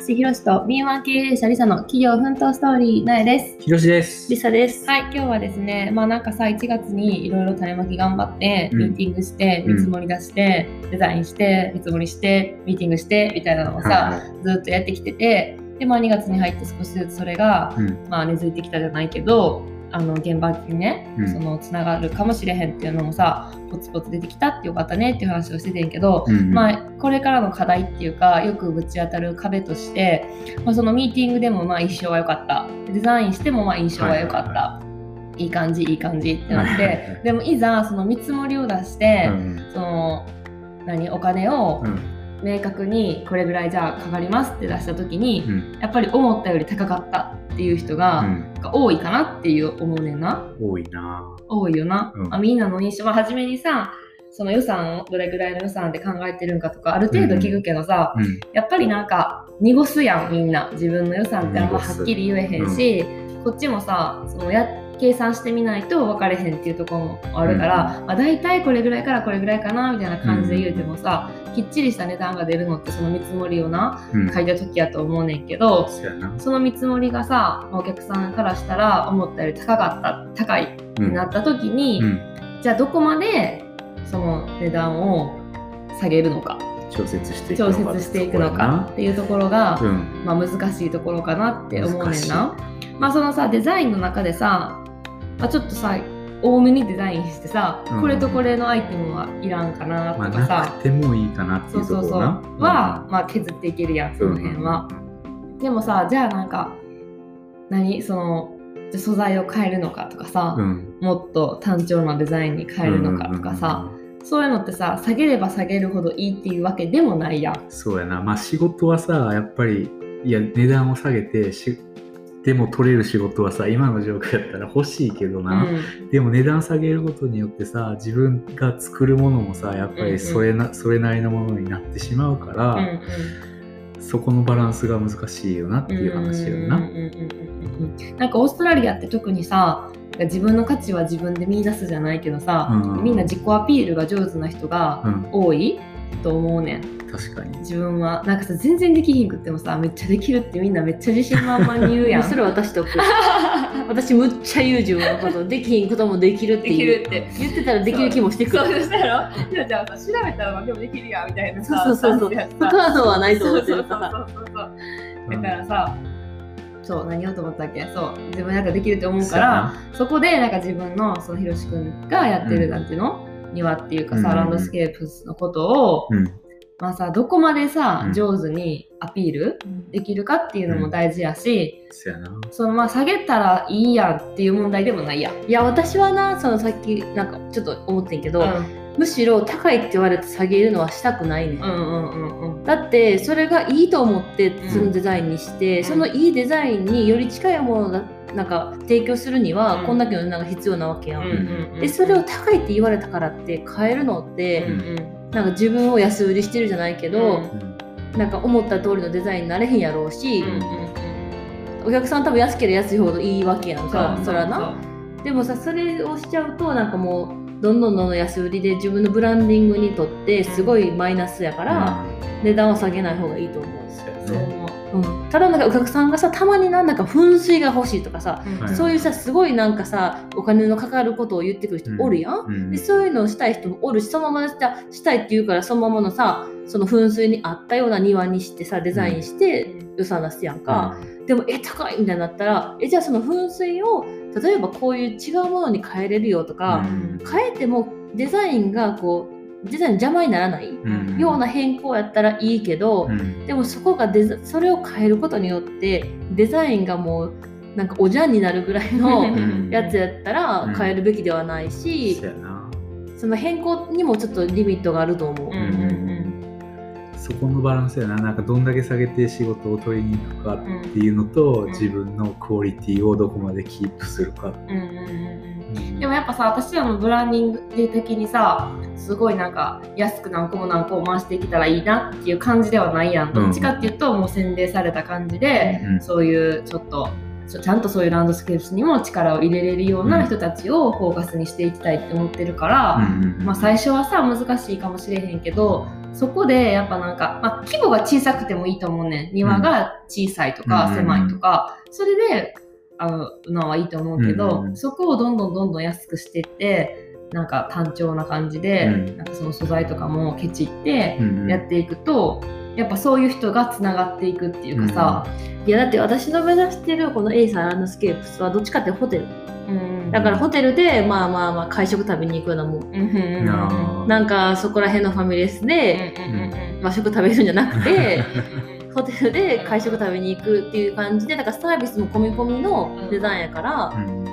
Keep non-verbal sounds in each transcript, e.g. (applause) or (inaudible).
師ひろしと敏腕経営者りさの企業奮闘ストーリーなえです。ひろしです。リサです。はい、今日はですね、まあなんかさ、1月にいろいろ種まき頑張って、うんミーティングして、うん見積もり出して、デザインして、見積もりして、ミーティングして、みたいなのをさ、はずっとやってきてて、で、まあ2月に入って少しずつそれが、うんまあ根付いてきたじゃないけど、あの現場にね、うん。そのつながるかもしれへんっていうのもさ、ポツポツ出てきたってよかったねっていう話をしててんけど、うん。まあ、これからの課題っていうかよくぶち当たる壁として、まあ、そのミーティングでもまあ印象は良かった。デザインしてもまあ印象は良かった、はいいい。感じいい感じってなっはいはいはい。てでもいざその見積もりを出して、うん。その何お金をうん明確にこれぐらいじゃあかかりますって出した時に、うん。やっぱり思ったより高かったっていう人が、うん。が多いかなっていう思うねんな。多いな。多いよな、うん。まあ、みんなの印象は初めにさその予算をどれぐらいの予算で考えてるんかとかある程度聞くけどさ、うん。やっぱりなんか濁すやんみんな。自分の予算ってあんまはっきり言えへんし、こっちもさそのや計算してみないと分かれへんっていうところもあるから、まあ、大体これぐらいからこれぐらいかなみたいな感じで言うてもさ、きっちりした値段が出るのってその見積もりをなうん。書いた時やと思うねんけど、その見積もりがさお客さんからしたら思ったより高かった高いってなった時に、うん。じゃあどこまでその値段を下げるのか調節していくの調かていくのかっていうところが。まあ、難しいところかなって思うねんな。まあそのさデザインの中でさ、まあ、ちょっとさ多めにデザインしてさ、うんこれとこれのアイテムはいらんかなまあ、とかさ、なくてもいいかなっていううとそそうそうころな。は、まあ、削っていけるやんその辺は。でもさじゃあなんか何？その素材を変えるのかとかさ、うん。もっと単調なデザインに変えるのかとかさ、そういうのってさ下げれば下げるほどいいっていうわけでもないやん。そうやな。まあ仕事はさ、やっぱり、いや、値段を下げてし、でも取れる仕事はさ、今の状況やったら欲しいけどな。うん。でも値段下げることによってさ、自分が作るものもさ、やっぱうんうん。りそれな、それなりのものになってしまうから、うんうん。そこのバランスが難しいよなっていう話やよな。なんかオーストラリアって特にさ自分の価値は自分で見出すじゃないけどさ、うん。みんな自己アピールが上手な人がうん、多いと思うねん。確かに。自分はなんかさ全然できひんくってもさめっちゃできるってみんなめっちゃ自信満々に言うやん。それ私と (laughs) 私むっちゃ言う自分のことできひんこともできるって。言ってたらできる気もしてくそうるそうやろ？いやじゃあさ調べたら何でもできるやんみたいなそうさそうそうそう。不さ可能はないとそう思ってるからそうそうそう。そうだからさそう何をと思ったっけ？そう。自分なんかできると思うからな。そこでなんか自分のそのひろしくんがやってるうんなんていうの、庭っていうかさ、うん。ランドスケープスのことを、うん。まあさどこまでさ、うん。上手にアピールできるかっていうのも大事やし、そのまあ下げたらいいやんっていう問題でもないやん。いや私はなそのさっきなんかちょっと思ってんけど、うん。むしろ高いって言われて下げるのはしたくないね、うんうんうんうん。だってそれがいいと思ってそのデザインにして、うん。そのいいデザインにより近いものがなんか提供するには、うん。こんだけの値段が必要なわけやん、でそれを高いって言われたからって買えるのって、うんうんなんか自分を安売りしてるじゃないけど、うん。なんか思った通りのデザインになれへんやろうし、うんうんお客さん多分安ければ安いほどいいわけやんかそうそれはな。でもさそれをしちゃうとなんかもうどんどんどんどん安売りで自分のブランディングにとってすごいマイナスやから、値段を下げない方がいいと思う、そううん、ただなんかお客さんがさたまになんだか噴水が欲しいとかさ、うん。はい。そういうさすごいなんかさお金のかかることを言ってくる人おるやん、うん。でそういうのをしたい人もおるしそのまましたしたいって言うからそのままのさその噴水に合ったような庭にしてさデザインして予算出すやんか、でもえ高いみたいになったらえじゃあその噴水を例えばこういう違うものに変えれるよとか、うん。変えてもデザインがこうデザインの邪魔にならないうんような変更やったらいいけど、うんでもそこがデザそれを変えることによってデザインがもうなんかおじゃんになるぐらいのんやつやったら変えるべきではないし、そうやな。その変更にもちょっとリミットがあると思う。うんうんそこのバランスやな。なんかどんだけ下げて仕事を取りに行くかっていうのと、ん自分のクオリティをどこまでキープするか。うんうんうんうんでもやっぱさ私らのブランディング的にさすごいなんか安く何個も何個も回していけたらいいなっていう感じではないやんどっちかっていうともう洗礼された感じで、うんそういうちょっとちゃんとそういうランドスケープスにも力を入れれるような人たちをフォーカスにしていきたいって思ってるから、うんうんまあ、最初はさ難しいかもしれへんけどそこでやっぱなんか、まあ、規模が小さくてもいいと思うねん。庭が小さいとかうん。狭いとか、それであのはいいと思うけど、うんそこをどんどんどんどん安くしていってなんか単調な感じで、うん。なんかその素材とかもケチってうんやっていくと、やっぱそういう人がつながっていくっていうかさ、いやだって私の目指してるこの A さんランドスケープスはどっちかってホテル。うんだからホテルでまあまあまあ会食食べに行くようなもんうんなんかそこら辺のファミレスでうんうんうん和食食べるんじゃなくてうん (laughs) ホテルで会食食べに行くっていう感じでだからサービスも込み込みの値段やからうん。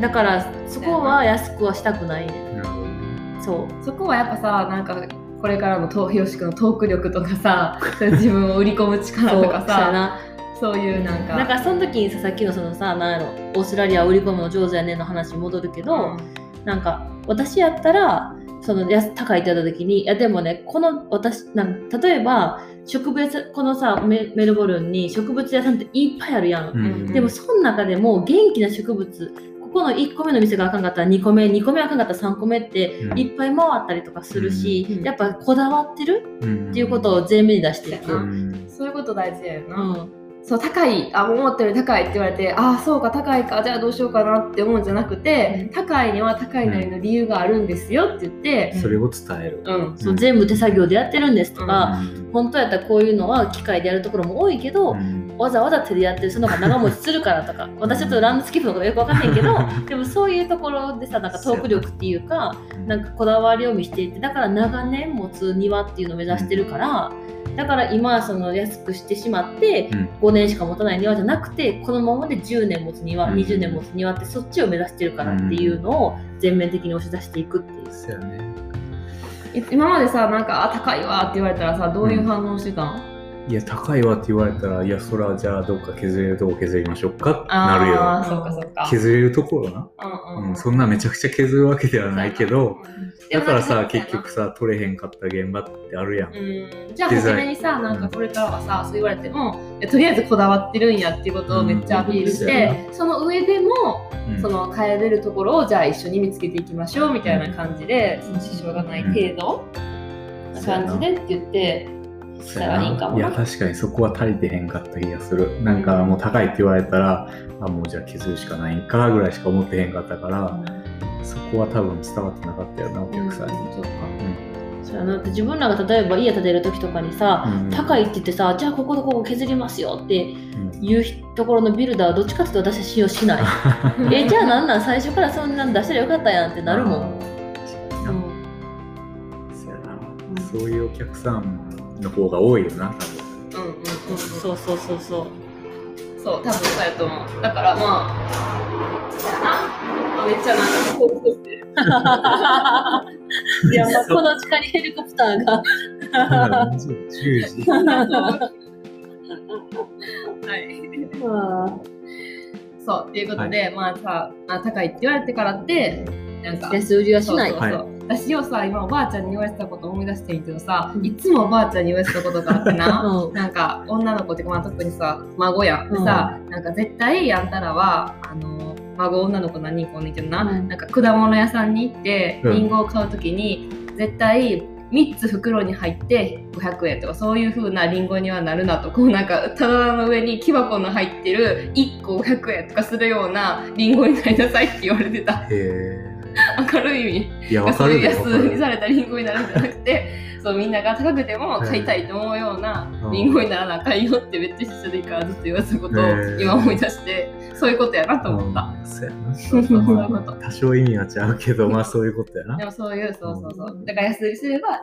だからそこは安くはしたくない。ねなるほどね。そう。そこはやっぱさなんかこれからのとひろしくんのトーク力とかさ (laughs) 自分を売り込む力とかさそういうなんか。だからその時にささっきのそのさなんやろオーストラリアを売り込むの上手やねんの話に戻るけど、なんか私やったらその安高いって言った時にいやでもねこの私なん例えば植物このさメメルボルンに植物屋さんっていっぱいあるやん、うん。でもその中でも元気な植物ここの1個目の店があかんかったら2個目2個目あかんかったら3個目ってうん。いっぱい回ったりとかするし、うん。やっぱこだわってるうんっていうことを前面に出していく、ううん。んそういうこと大事だよな、うんそう高いあ思ったより高いって言われてああそうか高いかじゃあどうしようかなって思うんじゃなくて、高いには高いなりの理由があるんですよって言って、それを伝える。うん。そう全部手作業でやってるんですとか、うん。本当やったらこういうのは機械でやるところも多いけど、うん。わざわざ手でやってるその方が長持ちするからとか私ちょっとランドスケープのことよくわかんないけど (laughs) でもそういうところでさなんかトーク力っていうかな。んかこだわりを見せていてだから長年持つ庭っていうのを目指してるからだから今その安くしてしまってうん。5年しか持たない庭じゃなくてこのままで10年持つ庭うん。20年持つ庭ってそっちを目指してるからっていうのを全面的に押し出していくっていう。そう今までさなんかあ高いわって言われたらさどういう反応してたん、いや高いわって言われたらいやそらじゃあどっか削れるとこ削りましょうかってなるよ。削れるところな、うんうん。うん、そんなめちゃくちゃ削るわけではないけどだからさ結局さ取れへんかった現場ってあるやん、うん。じゃあ初めにさなんかこれからはさそう言われてもとりあえずこだわってるんやっていうことをめっちゃアピールして、その上でもうん。その変えれるところをじゃあ一緒に見つけていきましょうみたいな感じで、その支障がない程度な感じでって言ってしたらいいかもいなや確かにそこは足りてへんかった気がする。なんかもう高いって言われたらあもうじゃあ削るしかないんかぐらいしか思ってへんかったから、そこは多分伝わってなかったよなお客さんに、そうか。そうやな。だって自分らが例えば家建てる時とかにさ、うん高いって言ってさじゃあこことここ削りますよってうん。いうところのビルダーはどっちかっていうと私は信用しない。(laughs) えじゃあなんなん？最初からそんなん出したらよかったやんってなるもん、そういうお客さんの方が多いよな多うんうんうん。そうそうそうそう。そう、多分そうやと思う。だからまあ、(laughs) めっちゃなんかこうしてる。いや、まあ、この地下にヘリコプターが。分10時はい。そう、っていうことで、まあさあ、高いって言われてからって、なんか、安売りはしない。そうそうそう私をさ、今おばあちゃんに言われてたこと思い出してんけどさ、うん。いつもおばあちゃんに言われてたことがあってな、(laughs) うん。なんか女の子ってまあ、特にさ孫や。ん、でさなんか絶対あんたらはあの孫女の子何人かおんねんけどな、うん。なんか果物屋さんに行ってうん。りんごを買う時に絶対3つ袋に入って500円とかそういう風なりんごにはなるなと。こうなんか棚の上に木箱の入ってる1個500円とかするようなりんごになりなさいって言われてた。へえ明るい意味。いやわかそういうる安売りる。されたリンゴになるんじゃなくてそうみんなが高くても買いたいと思うようなうん。リンゴにならなあかんよってめっちゃ一緒でいいからずっと言われたことを今思い出してそういうことやなと思った。うんそうやな。(laughs) 多少意味は違うけどまあそういうことやな。でもそういうそうそうそう。だから安売りすれば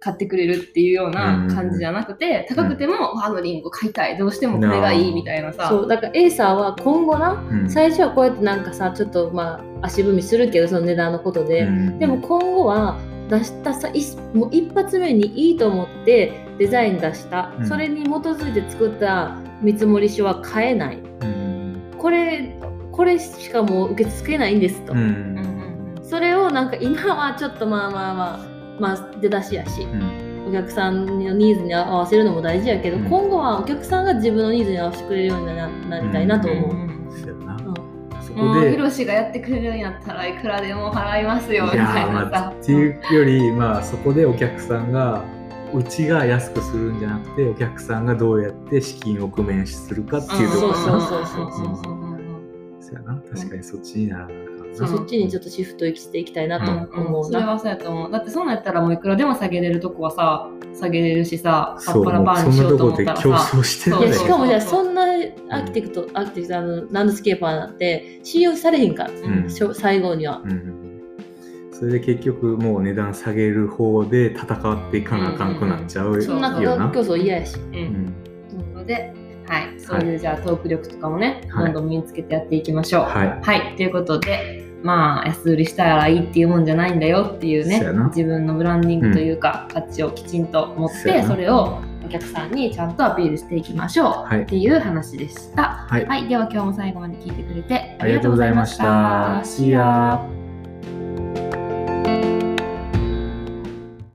買ってくれるっていうような感じじゃなくて高くてもあのリンゴ買いたい。どうしてもこれがいいみたいなさ。そうだから A さんは今後なうん。最初はこうやってなんかさちょっとまあ足踏みするけどその値段のことで、うんでも今後は出したさいもう一発目にいいと思ってデザイン出した、うん。それに基づいて作った見積書は買えない。うんこれこれしかもう受け付けないんですと、うん。うんうんうん。それをなんか今はちょっとまあまあまあまあ出だしやしうん。お客さんのニーズに合わせるのも大事やけど、うん。今後はお客さんが自分のニーズに合わせてくれるようにななりたいなと思う。うん。うん。そうやな。うん。そもこで。うヒロシがやってくれるんやったらいくらでも払いますよみたいなーまあさっていうよりまあそこでお客さんがうちが安くするんじゃなくてお客さんがどうやって資金を工面するかっていうところかな。そうそうそうそうそうやな。確かにそっちにそう。そっちにちょっとシフトしていきたいなと思うな。それはそうやと思う。だってそんなったらもういくらでも下げれるとこはさ下げれるしさパッパラパーにしようと思ったらさ。こで競争してそういやしかもじゃあそんなアーキテクト、アーキテクトあのランドスケーパーなんて信用されへんから、うん。しょ最後には。うんそれで結局もう値段下げる方で戦っていかなあかんくなっちゃうよんそんな価格競争嫌やし。ううん。んなので、はい、そういうじゃあトーク力とかもね、はい。どんどん身につけてやっていきましょう。はい。はい、ということで、まあ、安売りしたらいいっていうもんじゃないんだよっていうね自分のブランディングというか、価値をきちんと持って、それをお客さんにちゃんとアピールしていきましょうはい。っていう話でした。はい。はい、では今日も最後まで聞いてくれてありがとうございました。See ya